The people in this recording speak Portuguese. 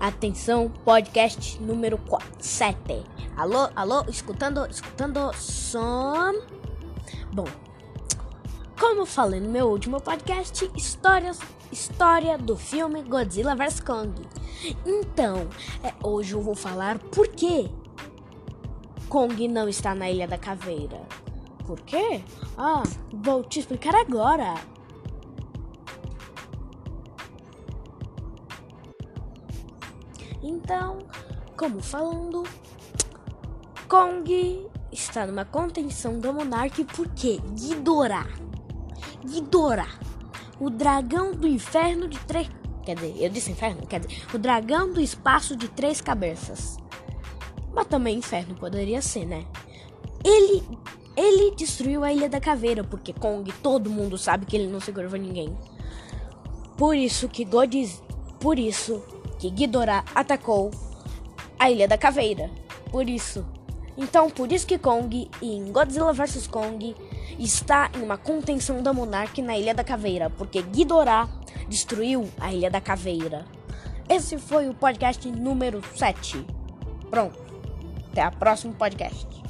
Atenção, podcast número 7. Alô, alô, escutando, escutando som. Bom, como falei no meu último podcast, histórias, história do filme Godzilla vs Kong. Então, é, hoje eu vou falar por que Kong não está na Ilha da Caveira. Por quê? Ah, vou te explicar agora. Então, como falando, Kong está numa contenção do Monark porque Ghidorah, Ghidorah, o dragão do inferno de três, quer dizer, eu disse inferno, quer dizer, o dragão do espaço de três cabeças. Mas também inferno poderia ser, né? Ele ele destruiu a Ilha da Caveira porque Kong, todo mundo sabe que ele não segurava ninguém. Por isso que Godzilla, por isso que Ghidorah atacou a Ilha da Caveira. Por isso. Então, por isso que Kong em Godzilla vs Kong está em uma contenção da Monarch na Ilha da Caveira, porque Ghidorah destruiu a Ilha da Caveira. Esse foi o podcast número 7. Pronto. Até a próximo podcast.